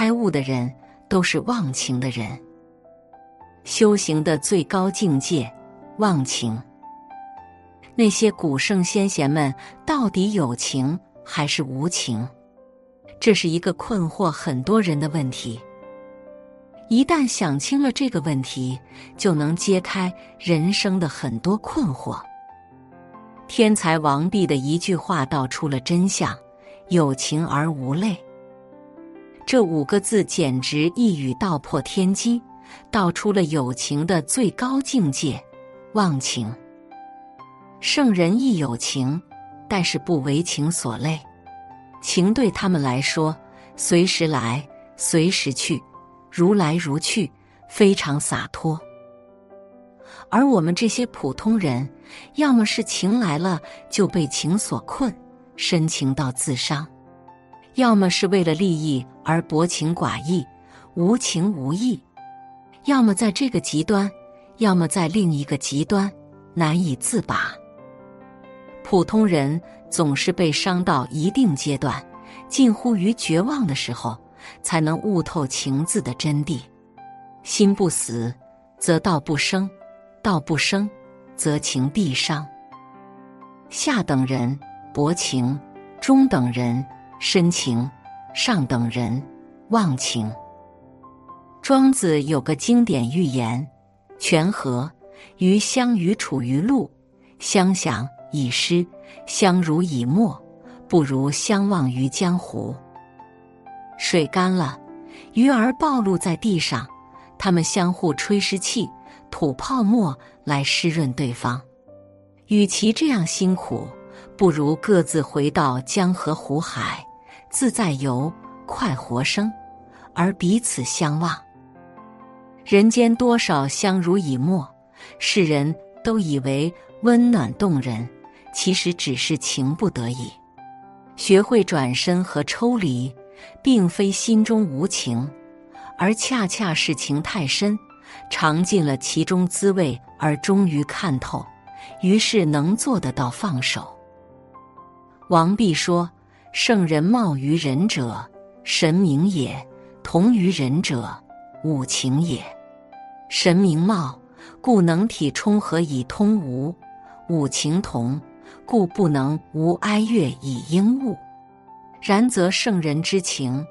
开悟的人都是忘情的人。修行的最高境界，忘情。那些古圣先贤们到底有情还是无情？这是一个困惑很多人的问题。一旦想清了这个问题，就能揭开人生的很多困惑。天才王弼的一句话道出了真相：“有情而无泪。”这五个字简直一语道破天机，道出了友情的最高境界——忘情。圣人亦有情，但是不为情所累。情对他们来说，随时来，随时去，如来如去，非常洒脱。而我们这些普通人，要么是情来了就被情所困，深情到自伤；要么是为了利益而薄情寡义，无情无义；要么在这个极端，要么在另一个极端，难以自拔。普通人总是被伤到一定阶段，近乎于绝望的时候，才能悟透情字的真谛。心不死，则道不生；道不生，则情必伤。下等人薄情，中等人深情，上等人忘情。庄子有个经典寓言：“泉河鱼相与处于陆，相想。”以诗相濡以沫，不如相忘于江湖。水干了，鱼儿暴露在地上，它们相互吹湿气，吐泡沫来湿润对方。与其这样辛苦，不如各自回到江河湖海，自在游，快活生，而彼此相忘。人间多少相濡以沫，世人都以为温暖动人。其实只是情不得已，学会转身和抽离，并非心中无情，而恰恰是情太深，尝尽了其中滋味，而终于看透，于是能做得到放手。王弼说：“圣人貌于人者，神明也；同于人者，五情也。神明貌，故能体充和以通无；五情同。”故不能无哀乐以应物，然则圣人之情，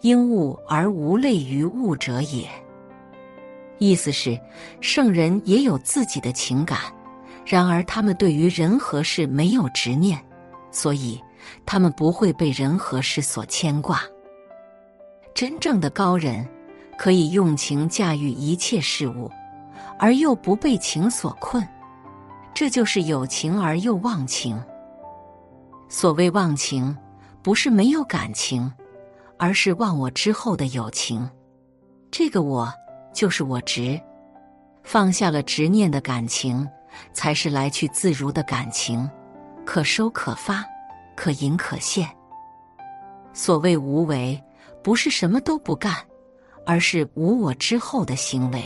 应物而无类于物者也。意思是，圣人也有自己的情感，然而他们对于人和事没有执念，所以他们不会被人和事所牵挂。真正的高人，可以用情驾驭一切事物，而又不被情所困。这就是有情而又忘情。所谓忘情，不是没有感情，而是忘我之后的友情。这个我就是我执，放下了执念的感情，才是来去自如的感情，可收可发，可隐可现。所谓无为，不是什么都不干，而是无我之后的行为。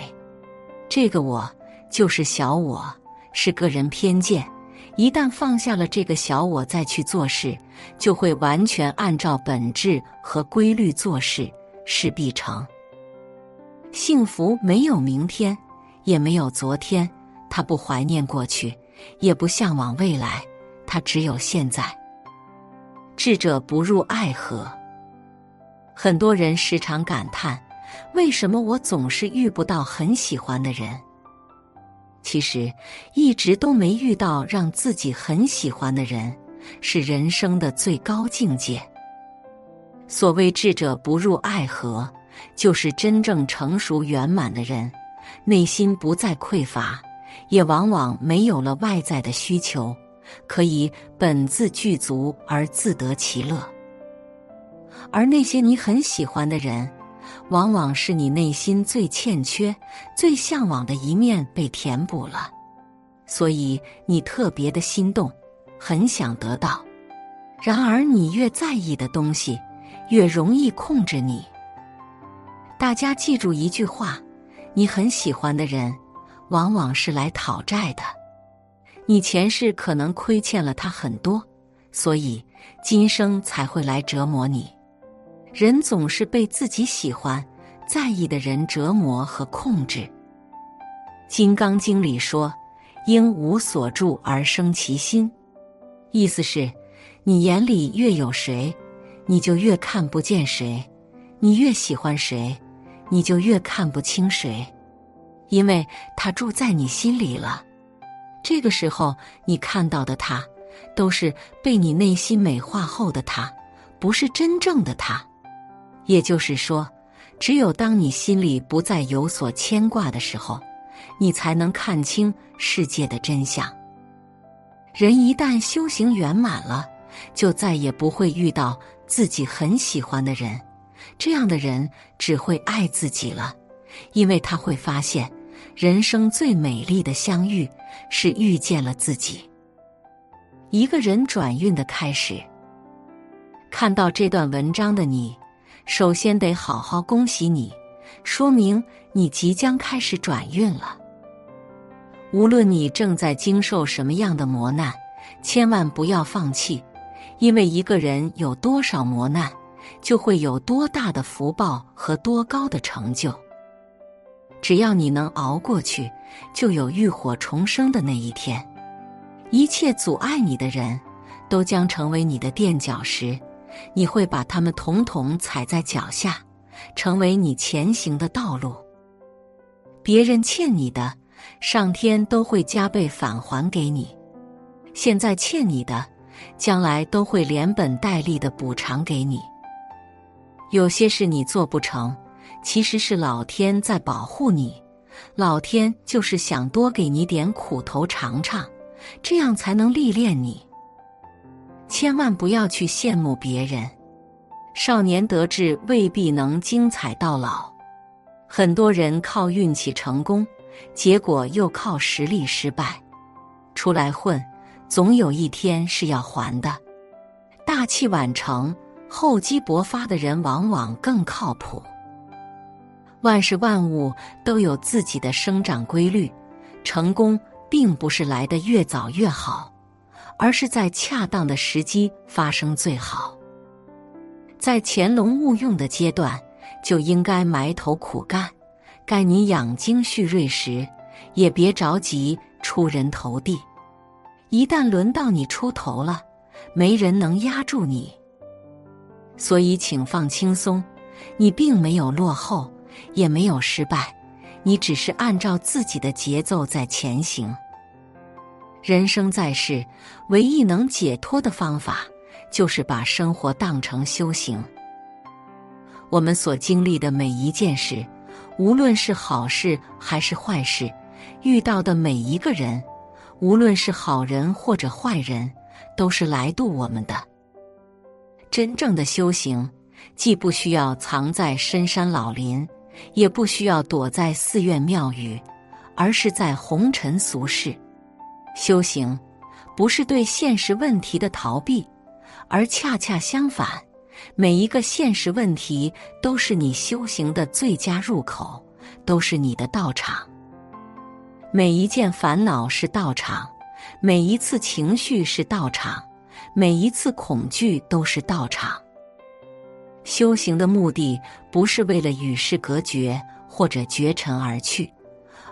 这个我就是小我。是个人偏见，一旦放下了这个小我再去做事，就会完全按照本质和规律做事，事必成。幸福没有明天，也没有昨天，他不怀念过去，也不向往未来，他只有现在。智者不入爱河。很多人时常感叹：为什么我总是遇不到很喜欢的人？其实，一直都没遇到让自己很喜欢的人，是人生的最高境界。所谓智者不入爱河，就是真正成熟圆满的人，内心不再匮乏，也往往没有了外在的需求，可以本自具足而自得其乐。而那些你很喜欢的人，往往是你内心最欠缺、最向往的一面被填补了，所以你特别的心动，很想得到。然而，你越在意的东西，越容易控制你。大家记住一句话：你很喜欢的人，往往是来讨债的。你前世可能亏欠了他很多，所以今生才会来折磨你。人总是被自己喜欢、在意的人折磨和控制。《金刚经》里说：“应无所住而生其心。”意思是，你眼里越有谁，你就越看不见谁；你越喜欢谁，你就越看不清谁，因为他住在你心里了。这个时候，你看到的他，都是被你内心美化后的他，不是真正的他。也就是说，只有当你心里不再有所牵挂的时候，你才能看清世界的真相。人一旦修行圆满了，就再也不会遇到自己很喜欢的人。这样的人只会爱自己了，因为他会发现，人生最美丽的相遇是遇见了自己。一个人转运的开始。看到这段文章的你，首先得好好恭喜你，说明你即将开始转运了。无论你正在经受什么样的磨难，千万不要放弃，因为一个人有多少磨难，就会有多大的福报和多高的成就。只要你能熬过去，就有浴火重生的那一天。一切阻碍你的人，都将成为你的垫脚石，你会把他们统统踩在脚下，成为你前行的道路。别人欠你的。上天都会加倍返还给你，现在欠你的，将来都会连本带利的补偿给你。有些事你做不成，其实是老天在保护你，老天就是想多给你点苦头尝尝，这样才能历练你。千万不要去羡慕别人，少年得志未必能精彩到老，很多人靠运气成功。结果又靠实力失败，出来混，总有一天是要还的。大器晚成、厚积薄发的人往往更靠谱。万事万物都有自己的生长规律，成功并不是来得越早越好，而是在恰当的时机发生最好。在潜龙勿用的阶段，就应该埋头苦干。该你养精蓄锐时，也别着急出人头地。一旦轮到你出头了，没人能压住你。所以，请放轻松，你并没有落后，也没有失败，你只是按照自己的节奏在前行。人生在世，唯一能解脱的方法，就是把生活当成修行。我们所经历的每一件事。无论是好事还是坏事，遇到的每一个人，无论是好人或者坏人，都是来渡我们的。真正的修行，既不需要藏在深山老林，也不需要躲在寺院庙宇，而是在红尘俗世。修行，不是对现实问题的逃避，而恰恰相反。每一个现实问题都是你修行的最佳入口，都是你的道场。每一件烦恼是道场，每一次情绪是道场，每一次恐惧都是道场。修行的目的不是为了与世隔绝或者绝尘而去，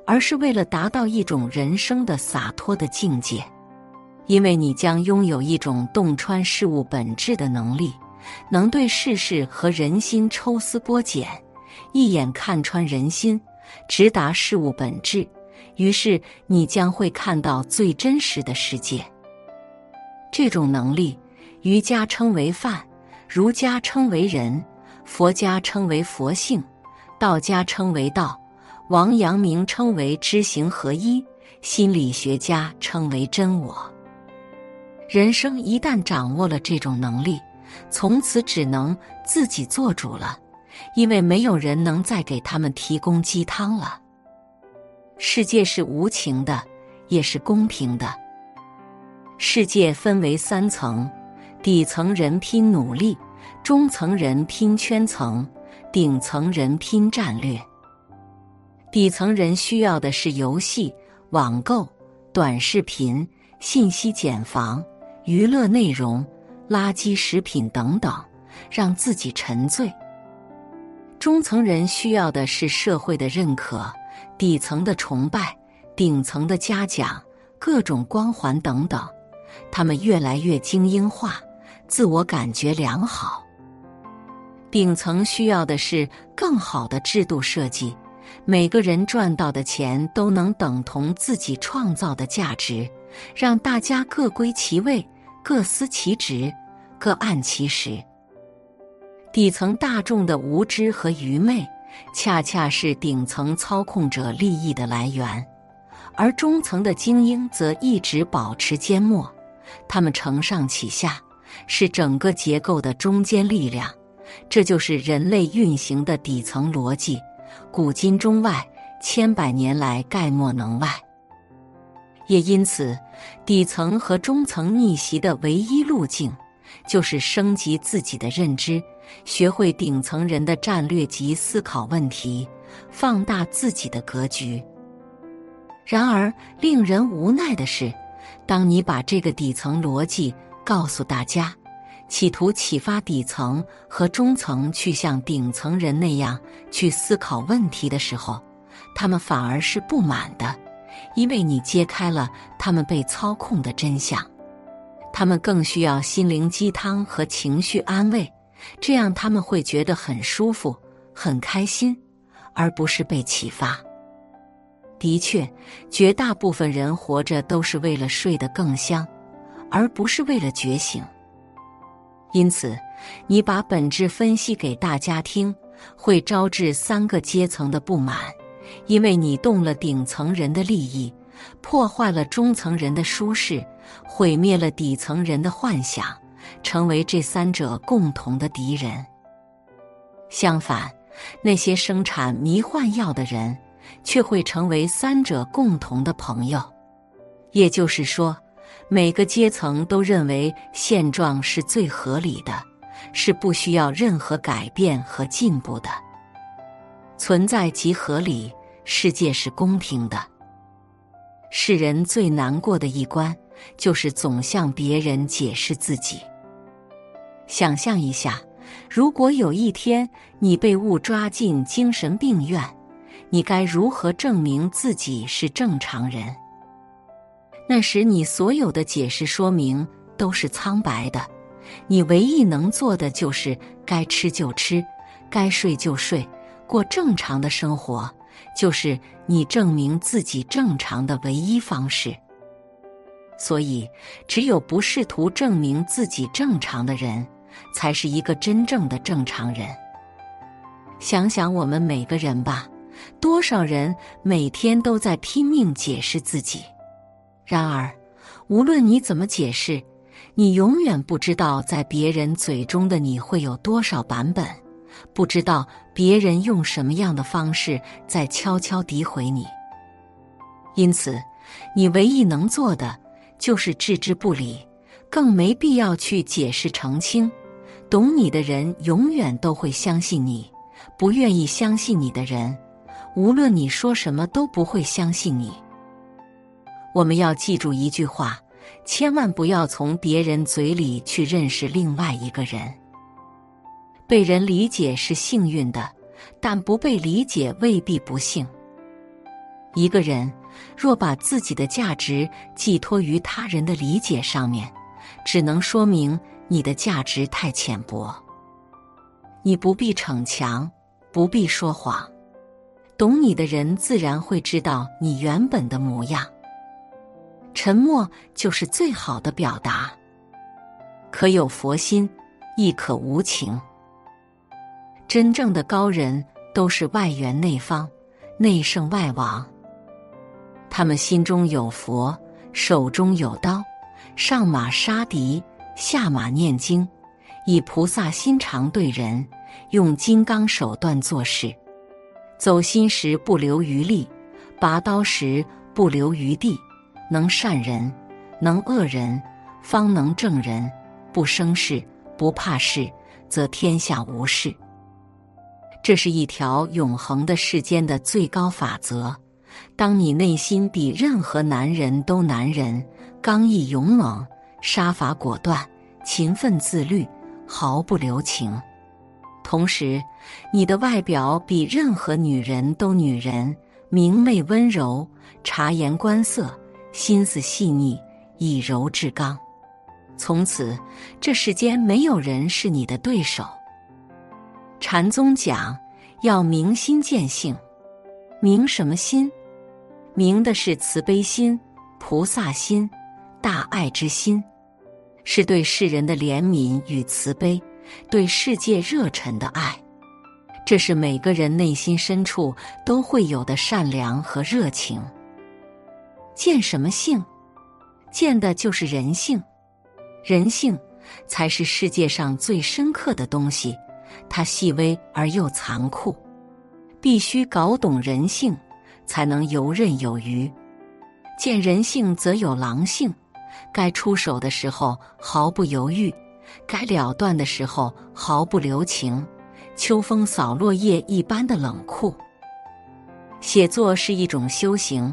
而是为了达到一种人生的洒脱的境界，因为你将拥有一种洞穿事物本质的能力。能对世事和人心抽丝剥茧，一眼看穿人心，直达事物本质。于是你将会看到最真实的世界。这种能力，瑜伽称为梵，儒家称为仁，佛家称为佛性，道家称为道，王阳明称为知行合一，心理学家称为真我。人生一旦掌握了这种能力。从此只能自己做主了，因为没有人能再给他们提供鸡汤了。世界是无情的，也是公平的。世界分为三层：底层人拼努力，中层人拼圈层，顶层人拼战略。底层人需要的是游戏、网购、短视频、信息茧房、娱乐内容。垃圾食品等等，让自己沉醉。中层人需要的是社会的认可、底层的崇拜、顶层的嘉奖、各种光环等等。他们越来越精英化，自我感觉良好。顶层需要的是更好的制度设计，每个人赚到的钱都能等同自己创造的价值，让大家各归其位、各司其职、各按其时。底层大众的无知和愚昧，恰恰是顶层操控者利益的来源，而中层的精英则一直保持缄默。他们承上启下，是整个结构的中坚力量。这就是人类运行的底层逻辑，古今中外，千百年来概莫能外。也因此，底层和中层逆袭的唯一路径，就是升级自己的认知，学会顶层人的战略及思考问题，放大自己的格局。然而，令人无奈的是，当你把这个底层逻辑告诉大家，企图启发底层和中层去像顶层人那样去思考问题的时候，他们反而是不满的，因为你揭开了他们被操控的真相。他们更需要心灵鸡汤和情绪安慰，这样他们会觉得很舒服、很开心，而不是被启发。的确，绝大部分人活着都是为了睡得更香，而不是为了觉醒。因此，你把本质分析给大家听，会招致三个阶层的不满，因为你动了顶层人的利益，破坏了中层人的舒适，毁灭了底层人的幻想，成为这三者共同的敌人。相反，那些生产迷幻药的人，却会成为三者共同的朋友。也就是说。每个阶层都认为现状是最合理的，是不需要任何改变和进步的。存在即合理，世界是公平的。世人最难过的一关，就是总向别人解释自己。想象一下，如果有一天你被误抓进精神病院，你该如何证明自己是正常人？那时，你所有的解释说明都是苍白的，你唯一能做的就是该吃就吃，该睡就睡，过正常的生活，就是你证明自己正常的唯一方式。所以，只有不试图证明自己正常的人，才是一个真正的正常人。想想我们每个人吧，多少人每天都在拼命解释自己。然而，无论你怎么解释，你永远不知道在别人嘴中的你会有多少版本，不知道别人用什么样的方式在悄悄诋毁你。因此，你唯一能做的就是置之不理，更没必要去解释澄清。懂你的人永远都会相信你，不愿意相信你的人，无论你说什么都不会相信你。我们要记住一句话：千万不要从别人嘴里去认识另外一个人。被人理解是幸运的，但不被理解未必不幸。一个人若把自己的价值寄托于他人的理解上面，只能说明你的价值太浅薄。你不必逞强，不必说谎，懂你的人自然会知道你原本的模样。沉默就是最好的表达，可有佛心，亦可无情。真正的高人都是外圆内方，内圣外王。他们心中有佛，手中有刀，上马杀敌，下马念经，以菩萨心肠对人，用金刚手段做事。走心时不留余力，拔刀时不留余地。能善人，能恶人，方能正人。不生事，不怕事，则天下无事。这是一条永恒的世间的最高法则。当你内心比任何男人都男人，刚毅勇猛，杀伐果断，勤奋自律，毫不留情。同时，你的外表比任何女人都女人，明媚温柔，察言观色，心思细腻，以柔制刚。从此，这世间没有人是你的对手。禅宗讲要明心见性，明什么心？明的是慈悲心、菩萨心、大爱之心，是对世人的怜悯与慈悲，对世界热忱的爱。这是每个人内心深处都会有的善良和热情。见什么性？见的就是人性。人性才是世界上最深刻的东西，它细微而又残酷，必须搞懂人性，才能游刃有余。见人性则有狼性，该出手的时候毫不犹豫，该了断的时候毫不留情，秋风扫落叶一般的冷酷。写作是一种修行，